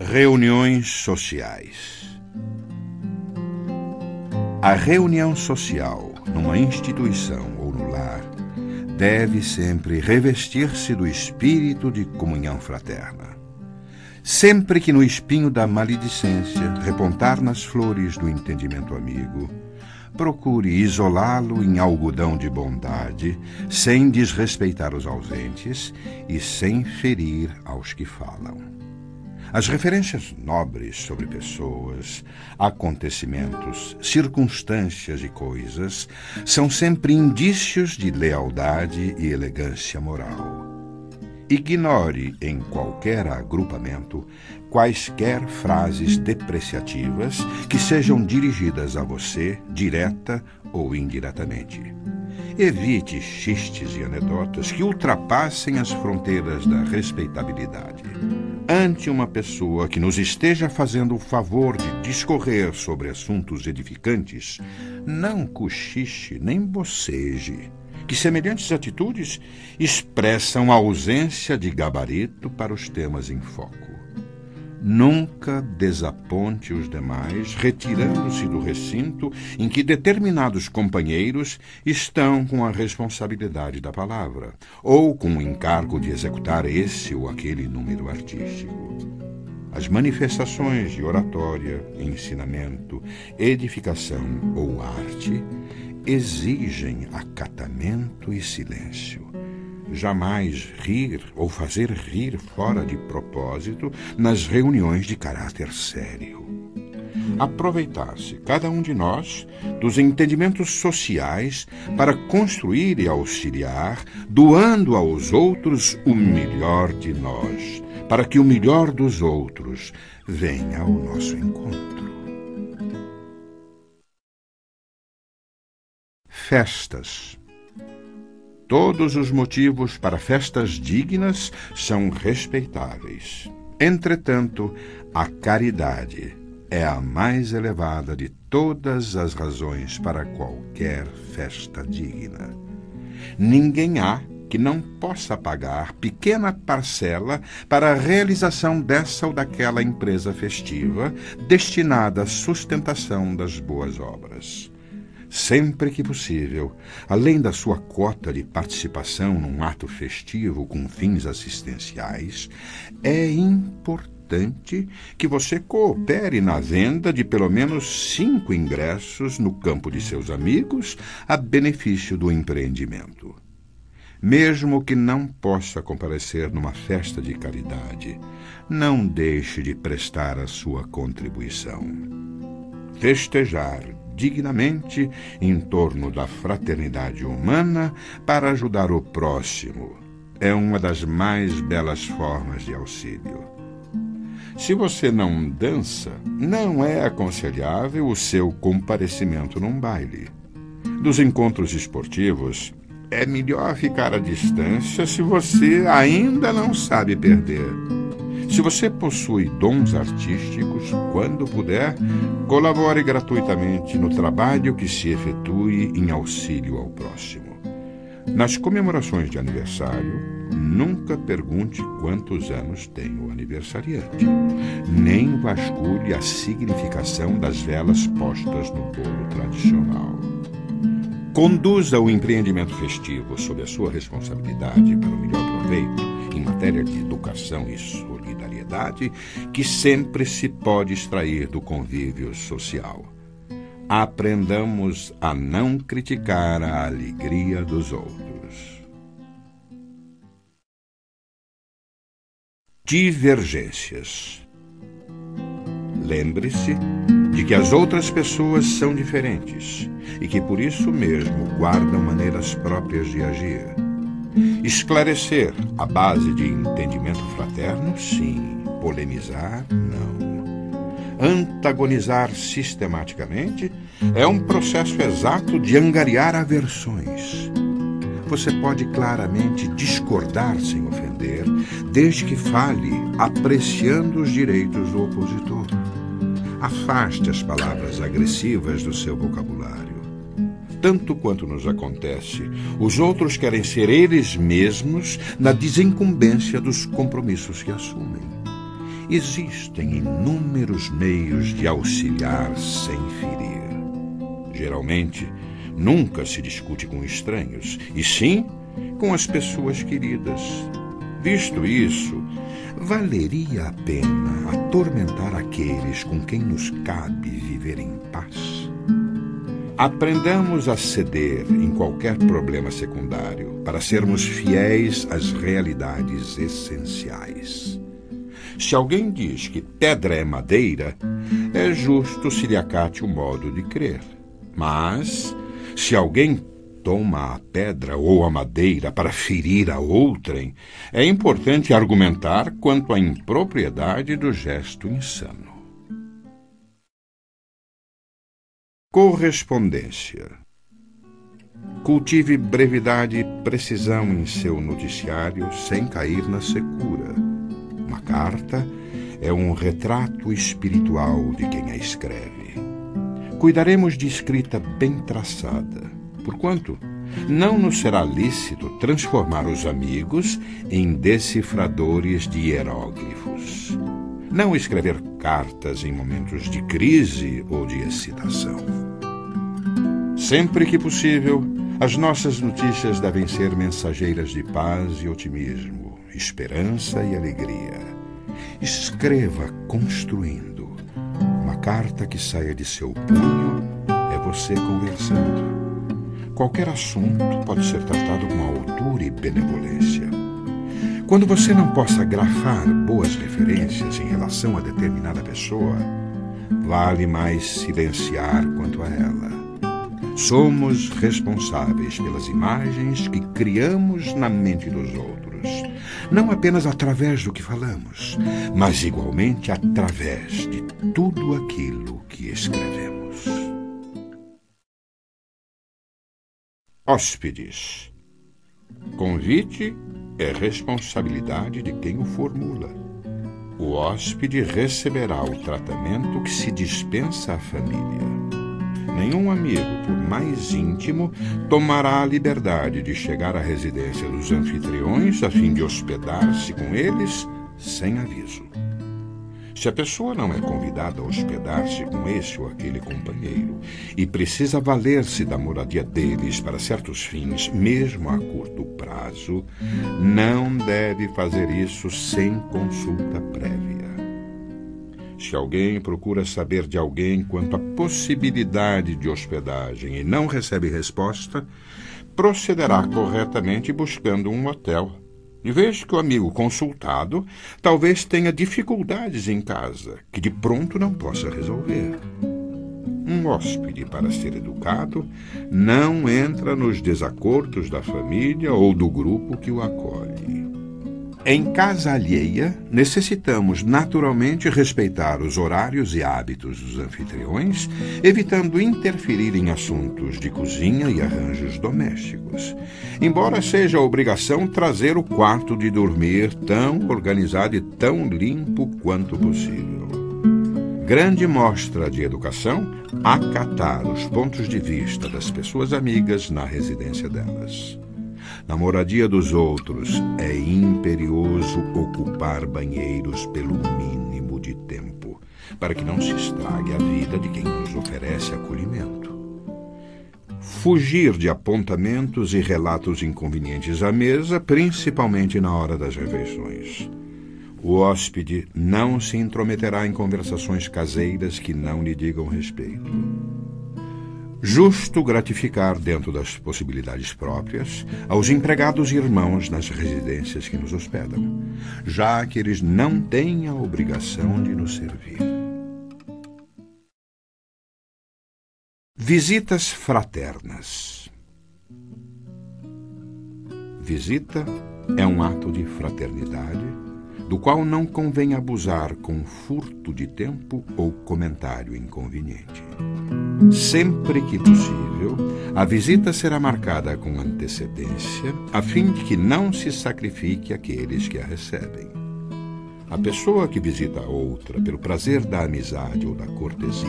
Reuniões sociais. A reunião social numa instituição ou no lar deve sempre revestir-se do espírito de comunhão fraterna. Sempre que no espinho da maledicência repontar nas flores do entendimento amigo, procure isolá-lo em algodão de bondade, sem desrespeitar os ausentes e sem ferir aos que falam. As referências nobres sobre pessoas, acontecimentos, circunstâncias e coisas são sempre indícios de lealdade e elegância moral. Ignore em qualquer agrupamento quaisquer frases depreciativas que sejam dirigidas a você, direta ou indiretamente. Evite xistes e anedotas que ultrapassem as fronteiras da respeitabilidade ante uma pessoa que nos esteja fazendo o favor de discorrer sobre assuntos edificantes, não cochiche nem boceje, que semelhantes atitudes expressam a ausência de gabarito para os temas em foco. Nunca desaponte os demais, retirando-se do recinto em que determinados companheiros estão com a responsabilidade da palavra, ou com o encargo de executar esse ou aquele número artístico. As manifestações de oratória, ensinamento, edificação ou arte exigem acatamento e silêncio jamais rir ou fazer rir fora de propósito nas reuniões de caráter sério. Aproveitar-se, cada um de nós, dos entendimentos sociais para construir e auxiliar, doando aos outros o melhor de nós, para que o melhor dos outros venha ao nosso encontro. Festas Todos os motivos para festas dignas são respeitáveis. Entretanto, a caridade é a mais elevada de todas as razões para qualquer festa digna. Ninguém há que não possa pagar pequena parcela para a realização dessa ou daquela empresa festiva destinada à sustentação das boas obras sempre que possível, além da sua cota de participação num ato festivo com fins assistenciais, é importante que você coopere na venda de pelo menos cinco ingressos no campo de seus amigos a benefício do empreendimento. Mesmo que não possa comparecer numa festa de caridade, não deixe de prestar a sua contribuição. Festejar dignamente em torno da fraternidade humana para ajudar o próximo. É uma das mais belas formas de auxílio. Se você não dança, não é aconselhável o seu comparecimento num baile. Dos encontros esportivos, é melhor ficar à distância se você ainda não sabe perder. Se você possui dons artísticos, quando puder, colabore gratuitamente no trabalho que se efetue em auxílio ao próximo. Nas comemorações de aniversário, nunca pergunte quantos anos tem o aniversariante, nem vasculhe a significação das velas postas no bolo tradicional. Conduza o empreendimento festivo sob a sua responsabilidade para o melhor proveito em matéria de educação e solidariedade que sempre se pode extrair do convívio social. Aprendamos a não criticar a alegria dos outros. Divergências. Lembre-se de que as outras pessoas são diferentes e que por isso mesmo guardam maneiras próprias de agir. Esclarecer a base de entendimento fraterno, sim. Polemizar, não. Antagonizar sistematicamente é um processo exato de angariar aversões. Você pode claramente discordar sem ofender, desde que fale apreciando os direitos do opositor. Afaste as palavras agressivas do seu vocabulário tanto quanto nos acontece, os outros querem ser eles mesmos na desincumbência dos compromissos que assumem. existem inúmeros meios de auxiliar sem ferir. Geralmente, nunca se discute com estranhos, e sim com as pessoas queridas. Visto isso, valeria a pena atormentar aqueles com quem nos cabe viver em paz? Aprendamos a ceder em qualquer problema secundário para sermos fiéis às realidades essenciais. Se alguém diz que pedra é madeira, é justo se lhe acate o modo de crer. Mas, se alguém toma a pedra ou a madeira para ferir a outrem, é importante argumentar quanto à impropriedade do gesto insano. Correspondência. Cultive brevidade e precisão em seu noticiário sem cair na secura. Uma carta é um retrato espiritual de quem a escreve. Cuidaremos de escrita bem traçada, porquanto não nos será lícito transformar os amigos em decifradores de hieróglifos. Não escrever cartas em momentos de crise ou de excitação. Sempre que possível, as nossas notícias devem ser mensageiras de paz e otimismo, esperança e alegria. Escreva construindo carta que saia de seu punho é você conversando. Qualquer assunto pode ser tratado com altura e benevolência. Quando você não possa grafar boas referências em relação a determinada pessoa, vale mais silenciar quanto a ela. Somos responsáveis pelas imagens que criamos na mente dos outros, não apenas através do que falamos, mas igualmente através de tudo aquilo que escrevemos. Hóspedes. Convite é responsabilidade de quem o formula. O hóspede receberá o tratamento que se dispensa à família. Nenhum amigo, por mais íntimo, tomará a liberdade de chegar à residência dos anfitriões a fim de hospedar-se com eles sem aviso. Se a pessoa não é convidada a hospedar-se com esse ou aquele companheiro e precisa valer-se da moradia deles para certos fins, mesmo a curto prazo, não deve fazer isso sem consulta prévia. Se alguém procura saber de alguém quanto à possibilidade de hospedagem e não recebe resposta, procederá corretamente buscando um hotel vejo que o amigo consultado talvez tenha dificuldades em casa que de pronto não possa resolver. Um hóspede, para ser educado, não entra nos desacordos da família ou do grupo que o acolhe. Em casa alheia, necessitamos naturalmente respeitar os horários e hábitos dos anfitriões, evitando interferir em assuntos de cozinha e arranjos domésticos. Embora seja obrigação trazer o quarto de dormir tão organizado e tão limpo quanto possível. Grande mostra de educação acatar os pontos de vista das pessoas amigas na residência delas. Na moradia dos outros, é imperioso ocupar banheiros pelo mínimo de tempo, para que não se estrague a vida de quem nos oferece acolhimento. Fugir de apontamentos e relatos inconvenientes à mesa, principalmente na hora das refeições. O hóspede não se intrometerá em conversações caseiras que não lhe digam respeito justo gratificar, dentro das possibilidades próprias, aos empregados e irmãos nas residências que nos hospedam, já que eles não têm a obrigação de nos servir. Visitas fraternas. Visita é um ato de fraternidade, do qual não convém abusar com furto de tempo ou comentário inconveniente. Sempre que possível, a visita será marcada com antecedência, a fim de que não se sacrifique aqueles que a recebem. A pessoa que visita a outra pelo prazer da amizade ou da cortesia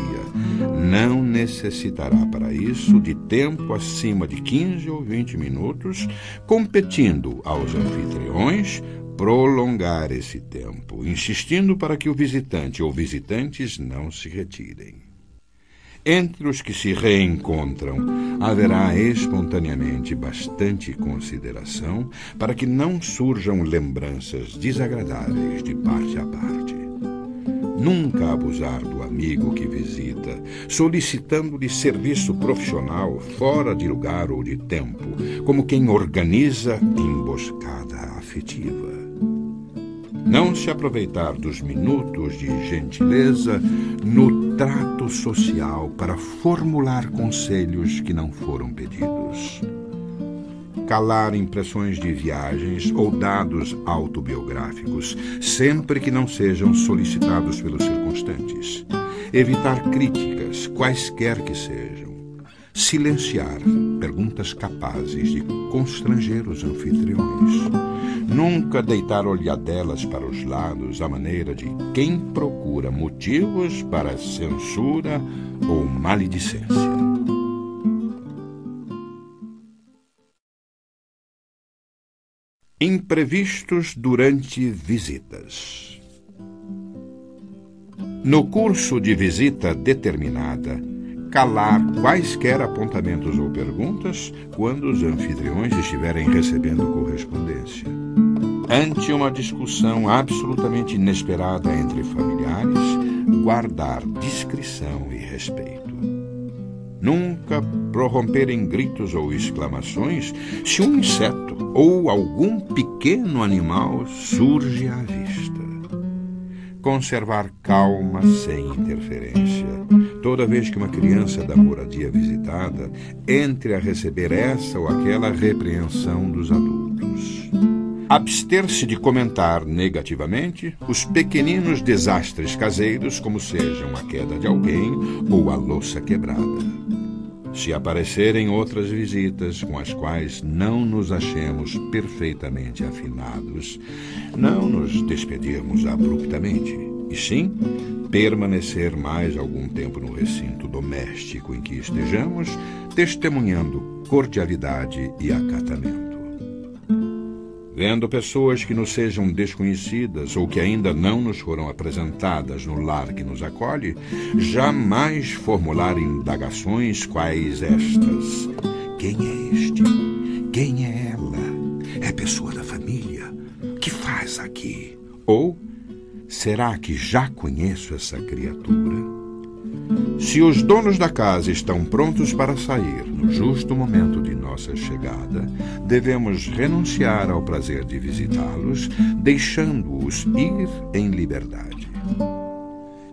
não necessitará para isso de tempo acima de 15 ou 20 minutos, competindo aos anfitriões prolongar esse tempo, insistindo para que o visitante ou visitantes não se retirem. Entre os que se reencontram, haverá espontaneamente bastante consideração para que não surjam lembranças desagradáveis de parte a parte. Nunca abusar do amigo que visita, solicitando-lhe serviço profissional fora de lugar ou de tempo, como quem organiza emboscada afetiva não se aproveitar dos minutos de gentileza no trato social para formular conselhos que não foram pedidos. Calar impressões de viagens ou dados autobiográficos, sempre que não sejam solicitados pelos circunstantes. Evitar críticas, quaisquer que sejam. Silenciar perguntas capazes de constranger os anfitriões Nunca deitar olhadelas para os lados à maneira de quem procura motivos para censura ou maledicência. Imprevistos durante visitas. No curso de visita determinada, calar quaisquer apontamentos ou perguntas quando os anfitriões estiverem recebendo correspondência. Ante uma discussão absolutamente inesperada entre familiares, guardar discrição e respeito. Nunca prorromper em gritos ou exclamações se um inseto ou algum pequeno animal surge à vista. Conservar calma sem interferência toda vez que uma criança da moradia visitada entre a receber essa ou aquela repreensão dos adultos. Abster-se de comentar negativamente os pequeninos desastres caseiros, como sejam a queda de alguém ou a louça quebrada. Se aparecerem outras visitas com as quais não nos achemos perfeitamente afinados, não nos despedirmos abruptamente, e sim permanecer mais algum tempo no recinto doméstico em que estejamos, testemunhando cordialidade e acatamento. Vendo pessoas que nos sejam desconhecidas ou que ainda não nos foram apresentadas no lar que nos acolhe, jamais formular indagações quais estas: Quem é este? Quem é ela? É pessoa da família? Que faz aqui? Ou Será que já conheço essa criatura? Se os donos da casa estão prontos para sair no justo momento de nossa chegada, devemos renunciar ao prazer de visitá-los, deixando-os ir em liberdade.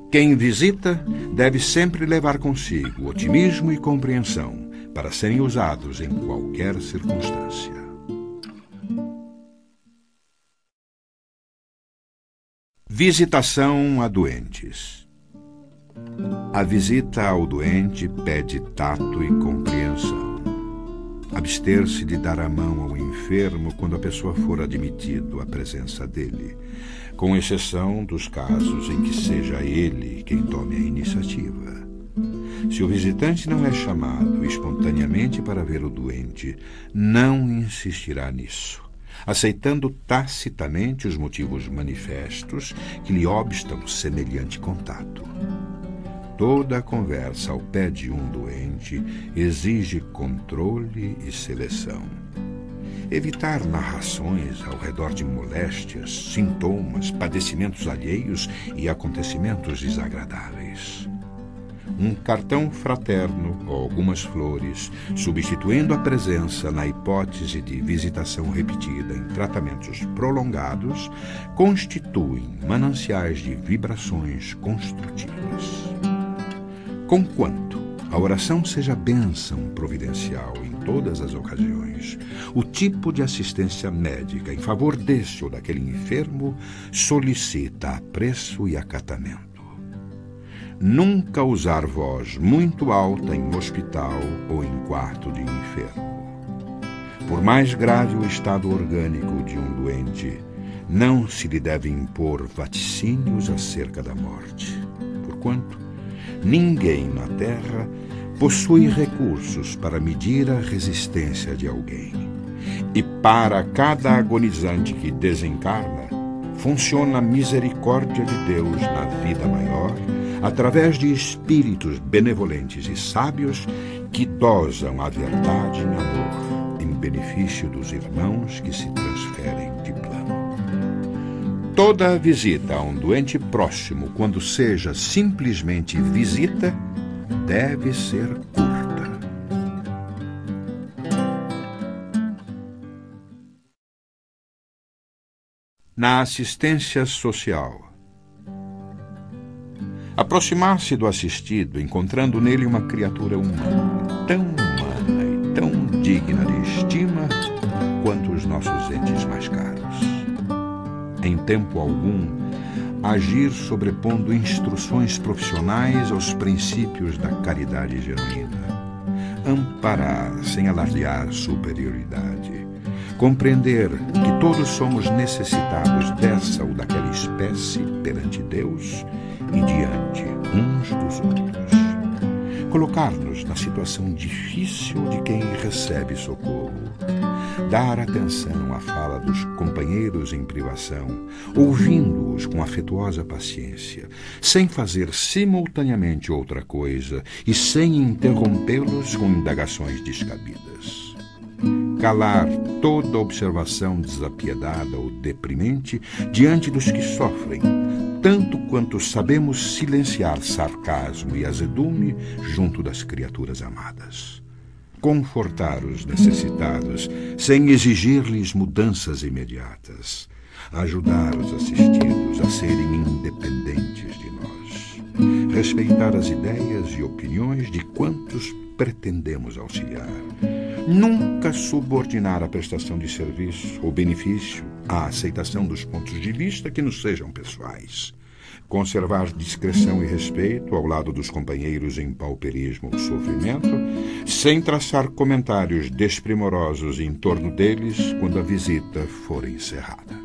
Quem visita deve sempre levar consigo otimismo e compreensão para serem usados em qualquer circunstância. Visitação a doentes. A visita ao doente pede tato e compreensão. Abster-se de dar a mão ao enfermo quando a pessoa for admitido à presença dele, com exceção dos casos em que seja ele quem tome a iniciativa. Se o visitante não é chamado espontaneamente para ver o doente, não insistirá nisso aceitando tacitamente os motivos manifestos que lhe obstam semelhante contato. Toda a conversa ao pé de um doente exige controle e seleção. Evitar narrações ao redor de moléstias, sintomas, padecimentos alheios e acontecimentos desagradáveis um cartão fraterno ou algumas flores, substituindo a presença na hipótese de visitação repetida em tratamentos prolongados, constituem mananciais de vibrações construtivas. Conquanto a oração seja bênção providencial em todas as ocasiões, o tipo de assistência médica em favor deste ou daquele enfermo solicita apreço e acatamento nunca usar voz muito alta em hospital ou em quarto de enfermo. Por mais grave o estado orgânico de um doente, não se lhe deve impor vaticínios acerca da morte, porquanto ninguém na terra possui recursos para medir a resistência de alguém. E para cada agonizante que desencarna, funciona a misericórdia de Deus na vida maior, através de espíritos benevolentes e sábios que dosam a verdade em amor, em benefício dos irmãos que se transferem de plano. Toda visita a um doente próximo, quando seja simplesmente visita, deve ser curta. Na assistência social. Aproximar-se do assistido, encontrando nele uma criatura humana, tão humana e tão digna de estima quanto os nossos entes mais caros. Em tempo algum, agir sobrepondo instruções profissionais aos princípios da caridade genuína. Amparar sem alardear superioridade Compreender que todos somos necessitados dessa ou daquela espécie perante Deus e diante uns dos outros. Colocar-nos na situação difícil de quem recebe socorro. Dar atenção à fala dos companheiros em privação, ouvindo-os com afetuosa paciência, sem fazer simultaneamente outra coisa e sem interrompê-los com indagações descabidas calar toda observação desapiedada ou deprimente diante dos que sofrem, tanto quanto sabemos silenciar sarcasmo e azedume junto das criaturas amadas. Confortar os necessitados sem exigir-lhes mudanças imediatas. Ajudar os assistidos a serem independentes de nós. Respeitar as ideias e opiniões de quantos pretendemos auxiliar Nunca subordinar a prestação de serviço ou benefício à aceitação dos pontos de vista que nos sejam pessoais. Conservar discrição e respeito ao lado dos companheiros em pauperismo ou sofrimento, sem traçar comentários desprimorosos em torno deles quando a visita for encerrada.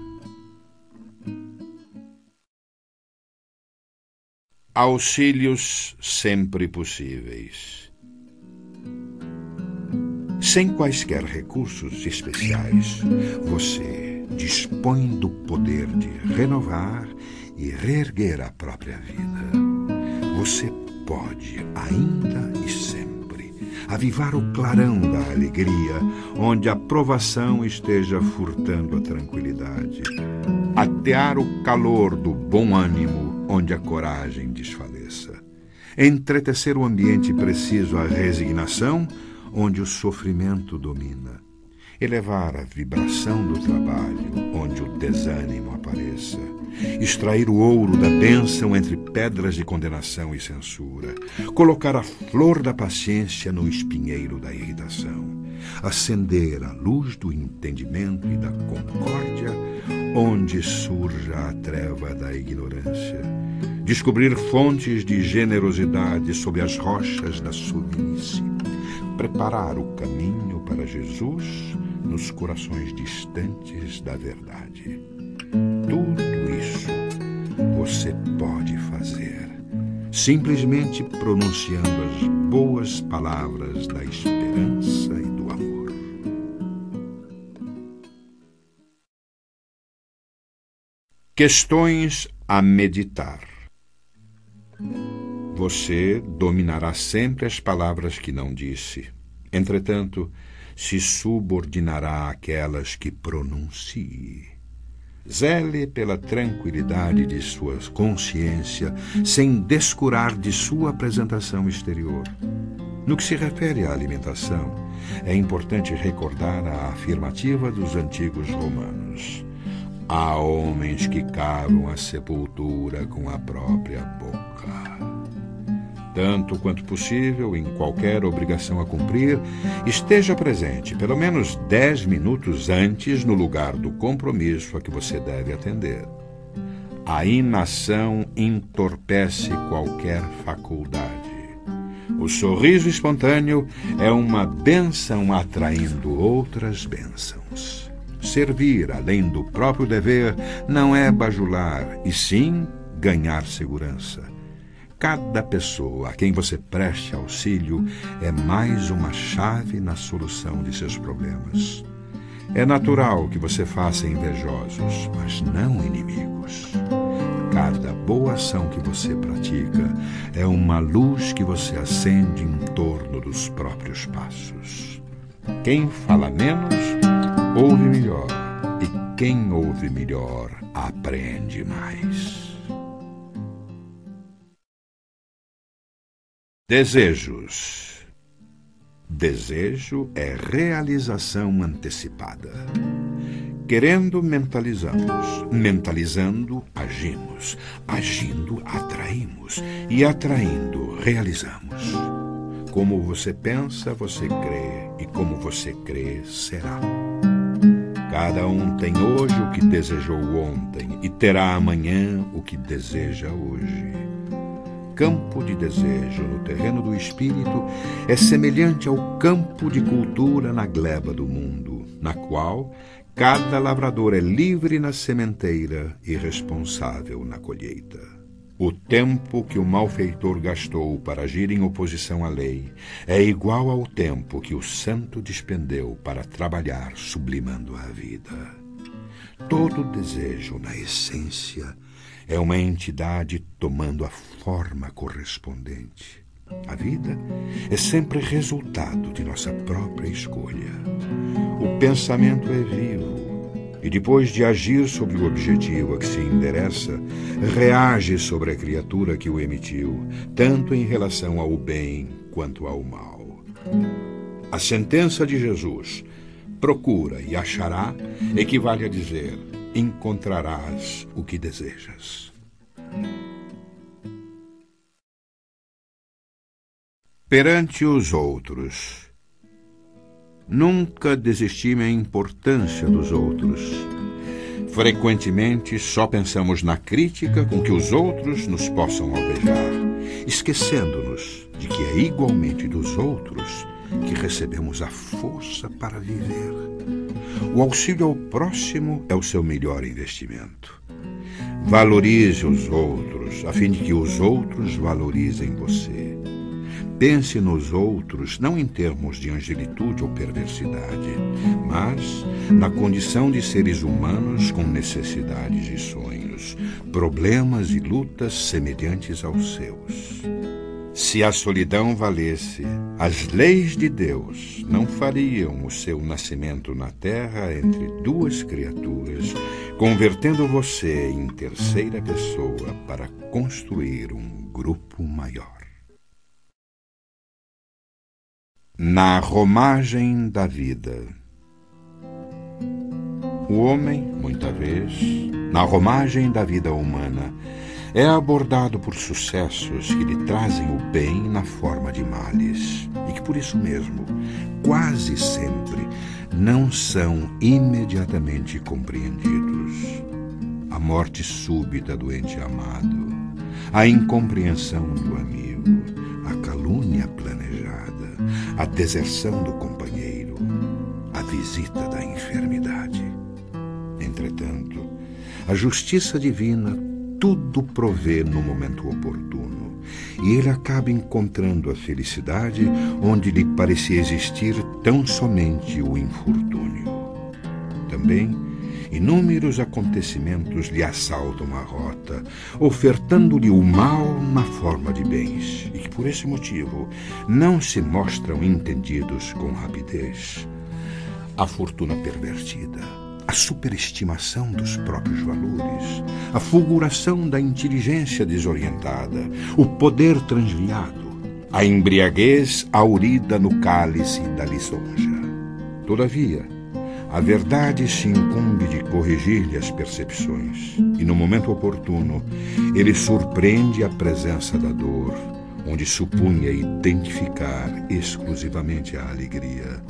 Auxílios sempre possíveis sem quaisquer recursos especiais, você dispõe do poder de renovar e reerguer a própria vida. Você pode, ainda e sempre, avivar o clarão da alegria onde a provação esteja furtando a tranquilidade, atear o calor do bom ânimo onde a coragem desfaleça, entretecer o ambiente preciso à resignação onde o sofrimento domina, elevar a vibração do trabalho onde o desânimo apareça, extrair o ouro da bênção entre pedras de condenação e censura, colocar a flor da paciência no espinheiro da irritação, acender a luz do entendimento e da concórdia onde surja a treva da ignorância, descobrir fontes de generosidade sobre as rochas da suvinice preparar o caminho para Jesus nos corações distantes da verdade. Tudo isso você pode fazer simplesmente pronunciando as boas palavras da esperança e do amor. Questões a meditar. Você dominará sempre as palavras que não disse. Entretanto, se subordinará àquelas que pronuncie. Zele pela tranquilidade de sua consciência, sem descurar de sua apresentação exterior. No que se refere à alimentação, é importante recordar a afirmativa dos antigos romanos. Há homens que cavam a sepultura com a própria boca tanto quanto possível, em qualquer obrigação a cumprir, esteja presente pelo menos dez minutos antes no lugar do compromisso a que você deve atender. A inação entorpece qualquer faculdade. O sorriso espontâneo é uma benção atraindo outras bênçãos. Servir além do próprio dever não é bajular, e sim ganhar segurança. Cada pessoa a quem você preste auxílio é mais uma chave na solução de seus problemas. É natural que você faça invejosos, mas não inimigos. Cada boa ação que você pratica é uma luz que você acende em torno dos próprios passos. Quem fala menos, ouve melhor, e quem ouve melhor, aprende mais. Desejos. Desejo é realização antecipada. Querendo, mentalizamos. Mentalizando, agimos. Agindo, atraímos. E atraindo, realizamos. Como você pensa, você crê. E como você crê, será. Cada um tem hoje o que desejou ontem e terá amanhã o que deseja hoje. Campo de desejo no terreno do espírito é semelhante ao campo de cultura na gleba do mundo, na qual Cada lavrador é livre na sementeira e responsável na colheita. O tempo que o malfeitor gastou para agir em oposição à lei é igual ao tempo que o santo despendeu para trabalhar sublimando a vida. Todo desejo, na essência, é uma entidade tomando a forma correspondente. A vida é sempre resultado de nossa própria escolha. O pensamento é vivo e, depois de agir sobre o objetivo a que se endereça, reage sobre a criatura que o emitiu, tanto em relação ao bem quanto ao mal. A sentença de Jesus, procura e achará, equivale a dizer: encontrarás o que desejas. Perante os outros. Nunca desestime a importância dos outros. Frequentemente só pensamos na crítica com que os outros nos possam alvejar, esquecendo-nos de que é igualmente dos outros que recebemos a força para viver. O auxílio ao próximo é o seu melhor investimento. Valorize os outros, a fim de que os outros valorizem você. Pense nos outros não em termos de angelitude ou perversidade, mas na condição de seres humanos com necessidades e sonhos, problemas e lutas semelhantes aos seus. Se a solidão valesse, as leis de Deus não fariam o seu nascimento na terra entre duas criaturas, convertendo você em terceira pessoa para construir um grupo maior. Na romagem da vida. O homem, muita vez, na romagem da vida humana, é abordado por sucessos que lhe trazem o bem na forma de males e que por isso mesmo, quase sempre, não são imediatamente compreendidos. A morte súbita do ente amado, a incompreensão do amigo, a calúnia planejada a deserção do companheiro, a visita da enfermidade. Entretanto, a justiça divina tudo provê no momento oportuno, e ele acaba encontrando a felicidade onde lhe parecia existir tão somente o infortúnio. Também, inúmeros acontecimentos lhe assaltam a rota, ofertando-lhe o mal na forma de bens, e que por esse motivo não se mostram entendidos com rapidez. A fortuna pervertida, a superestimação dos próprios valores, a fulguração da inteligência desorientada, o poder transviado, a embriaguez aurida no cálice da lisonja. Todavia, a verdade se incumbe de corrigir-lhe as percepções, e no momento oportuno, ele surpreende a presença da dor, onde supunha identificar exclusivamente a alegria.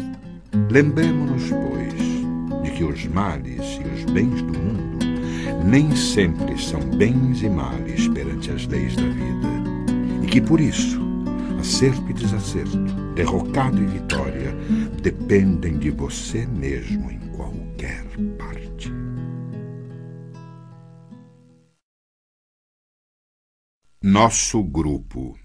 Lembremos-nos, pois, de que os males e os bens do mundo nem sempre são bens e males perante as leis da vida, e que por isso acerto e desacerto, derrocado e vitória, dependem de você mesmo em qualquer parte. Nosso grupo.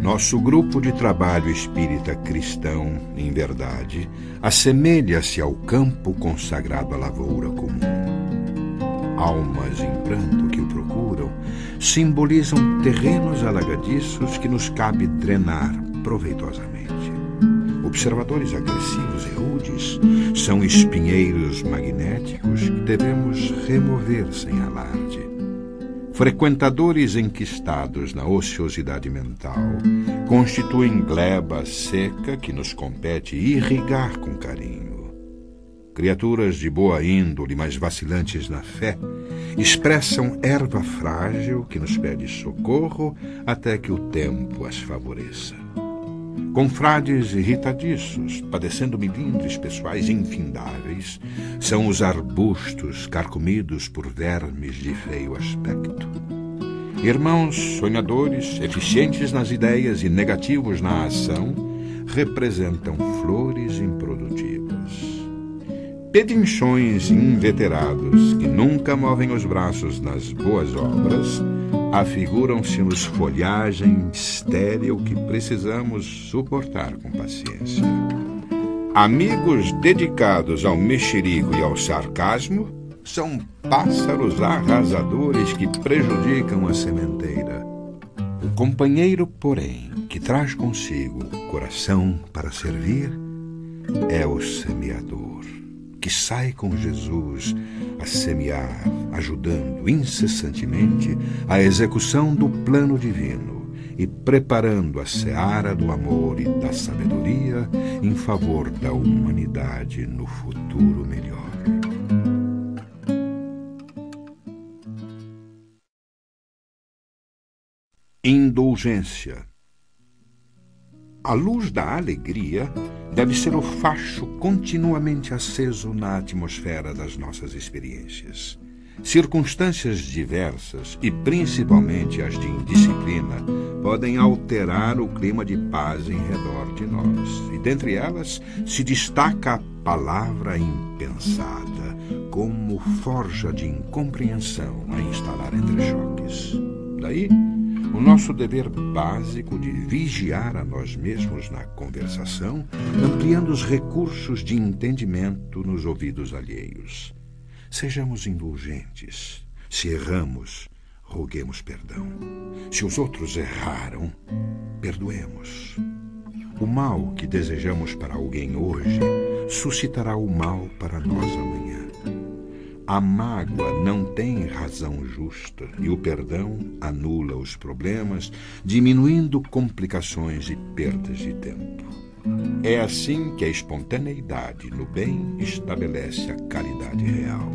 Nosso grupo de trabalho espírita cristão, em verdade, assemelha-se ao campo consagrado à lavoura comum. Almas em pranto que o procuram simbolizam terrenos alagadiços que nos cabe drenar proveitosamente. Observadores agressivos e rudes são espinheiros magnéticos que devemos remover sem alarde frequentadores enquistados na ociosidade mental, constituem gleba seca que nos compete irrigar com carinho. Criaturas de boa índole, mas vacilantes na fé, expressam erva frágil que nos pede socorro até que o tempo as favoreça confrades irritadiços, padecendo milindres pessoais infindáveis, são os arbustos carcomidos por vermes de feio aspecto. Irmãos sonhadores, eficientes nas ideias e negativos na ação, representam flores improdutivas. Pedinchões inveterados que nunca movem os braços nas boas obras afiguram-se-nos folhagem estéril que precisamos suportar com paciência. Amigos dedicados ao mexerico e ao sarcasmo são pássaros arrasadores que prejudicam a sementeira. O companheiro, porém, que traz consigo coração para servir, é o semeador que sai com Jesus a semear, ajudando incessantemente a execução do plano divino e preparando a seara do amor e da sabedoria em favor da humanidade no futuro melhor. Indulgência. A luz da alegria deve ser o facho continuamente aceso na atmosfera das nossas experiências. Circunstâncias diversas, e principalmente as de indisciplina, podem alterar o clima de paz em redor de nós. E dentre elas se destaca a palavra impensada, como forja de incompreensão a instalar entre choques. Daí, o nosso dever básico de vigiar a nós mesmos na conversação, ampliando os recursos de entendimento nos ouvidos alheios. Sejamos indulgentes. Se erramos, roguemos perdão. Se os outros erraram, perdoemos. O mal que desejamos para alguém hoje suscitará o mal para nós amanhã. A mágoa não tem razão justa e o perdão anula os problemas, diminuindo complicações e perdas de tempo. É assim que a espontaneidade no bem estabelece a caridade real.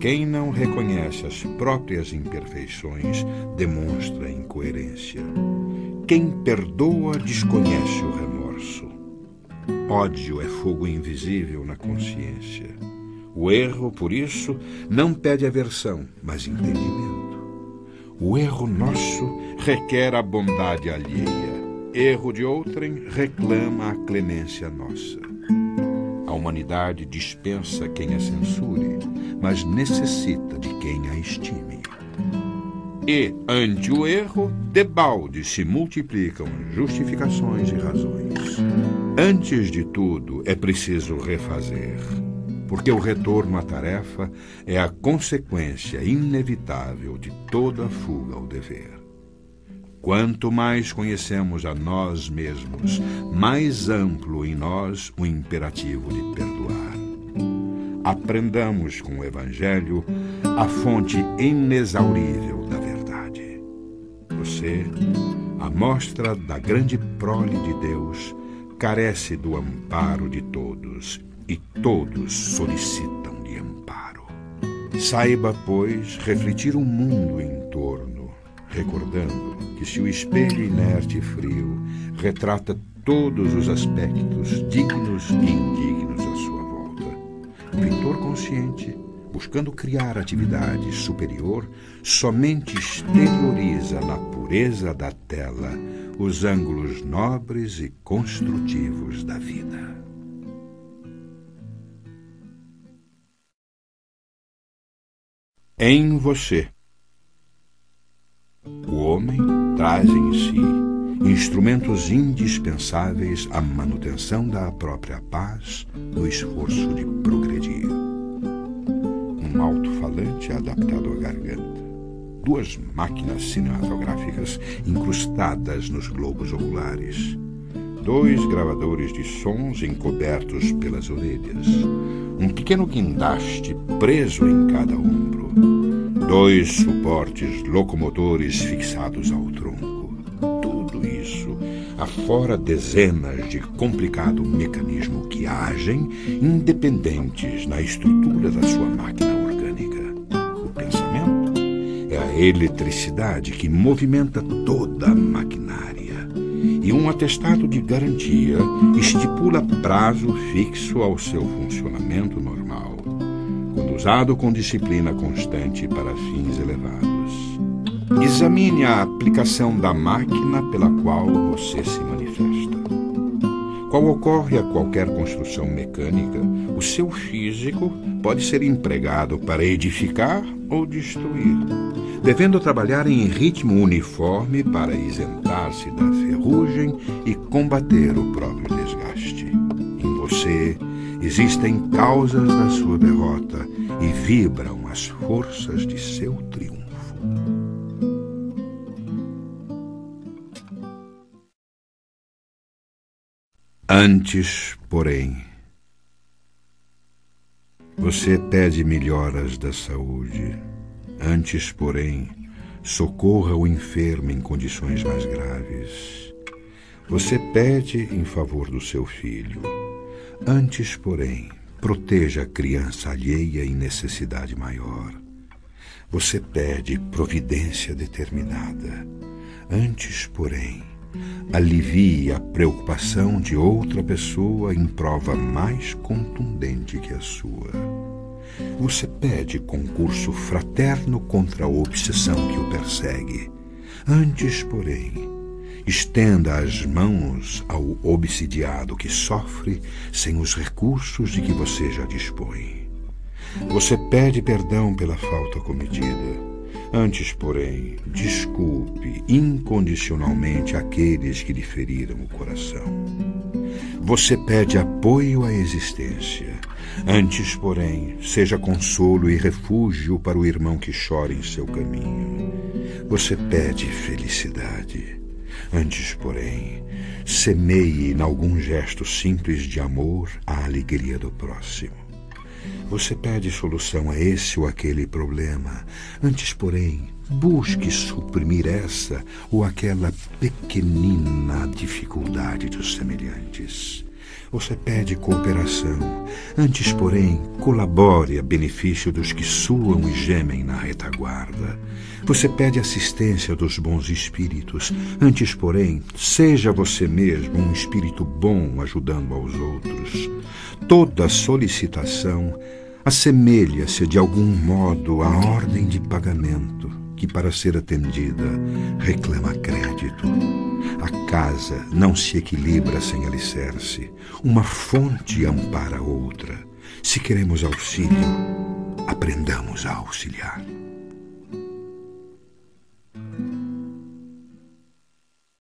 Quem não reconhece as próprias imperfeições demonstra incoerência. Quem perdoa desconhece o remorso. Ódio é fogo invisível na consciência. O erro, por isso, não pede aversão, mas entendimento. O erro nosso requer a bondade alheia. Erro de outrem reclama a clemência nossa. A humanidade dispensa quem a censure, mas necessita de quem a estime. E, ante o erro, debalde se multiplicam justificações e razões. Antes de tudo, é preciso refazer porque o retorno à tarefa é a consequência inevitável de toda fuga ao dever. Quanto mais conhecemos a nós mesmos, mais amplo em nós o imperativo de perdoar. Aprendamos com o Evangelho a fonte inexaurível da verdade. Você, a mostra da grande prole de Deus, carece do amparo de todos e todos solicitam-lhe amparo. Saiba, pois, refletir o mundo em torno, recordando que se o espelho inerte e frio retrata todos os aspectos dignos e indignos à sua volta, o pintor consciente, buscando criar atividade superior, somente exterioriza na pureza da tela os ângulos nobres e construtivos da vida. Em você. O homem traz em si instrumentos indispensáveis à manutenção da própria paz no esforço de progredir. Um alto-falante adaptado à garganta, duas máquinas cinematográficas incrustadas nos globos oculares, dois gravadores de sons encobertos pelas orelhas, um pequeno guindaste preso em cada ombro, dois suportes locomotores fixados ao tronco. Tudo isso afora dezenas de complicado mecanismo que agem independentes na estrutura da sua máquina orgânica. O pensamento é a eletricidade que movimenta toda a maquinária e um atestado de garantia estipula prazo fixo ao seu funcionamento normal, quando usado com disciplina constante para fins elevados. Examine a aplicação da máquina pela qual você se manifesta. Qual ocorre a qualquer construção mecânica, o seu físico pode ser empregado para edificar ou destruir, devendo trabalhar em ritmo uniforme para isentar-se da ferrugem e combater o próprio desgaste. Em você existem causas da sua derrota e vibram as forças de seu triunfo. Antes, porém, você pede melhoras da saúde. Antes, porém, socorra o enfermo em condições mais graves. Você pede em favor do seu filho. Antes, porém, proteja a criança alheia em necessidade maior. Você pede providência determinada. Antes, porém, alivie a preocupação de outra pessoa em prova mais contundente que a sua. Você pede concurso fraterno contra a obsessão que o persegue. Antes, porém, estenda as mãos ao obsidiado que sofre sem os recursos de que você já dispõe. Você pede perdão pela falta cometida Antes, porém, desculpe incondicionalmente aqueles que lhe feriram o coração. Você pede apoio à existência. Antes, porém, seja consolo e refúgio para o irmão que chora em seu caminho. Você pede felicidade. Antes, porém, semeie em algum gesto simples de amor a alegria do próximo. Você pede solução a esse ou aquele problema. Antes, porém, busque suprimir essa ou aquela pequenina dificuldade dos semelhantes. Você pede cooperação. Antes, porém, colabore a benefício dos que suam e gemem na retaguarda. Você pede assistência dos bons espíritos. Antes, porém, seja você mesmo um espírito bom ajudando aos outros. Toda solicitação assemelha-se de algum modo à ordem de pagamento que, para ser atendida, reclama crédito. A casa não se equilibra sem alicerce. Uma fonte ampara outra. Se queremos auxílio, aprendamos a auxiliar.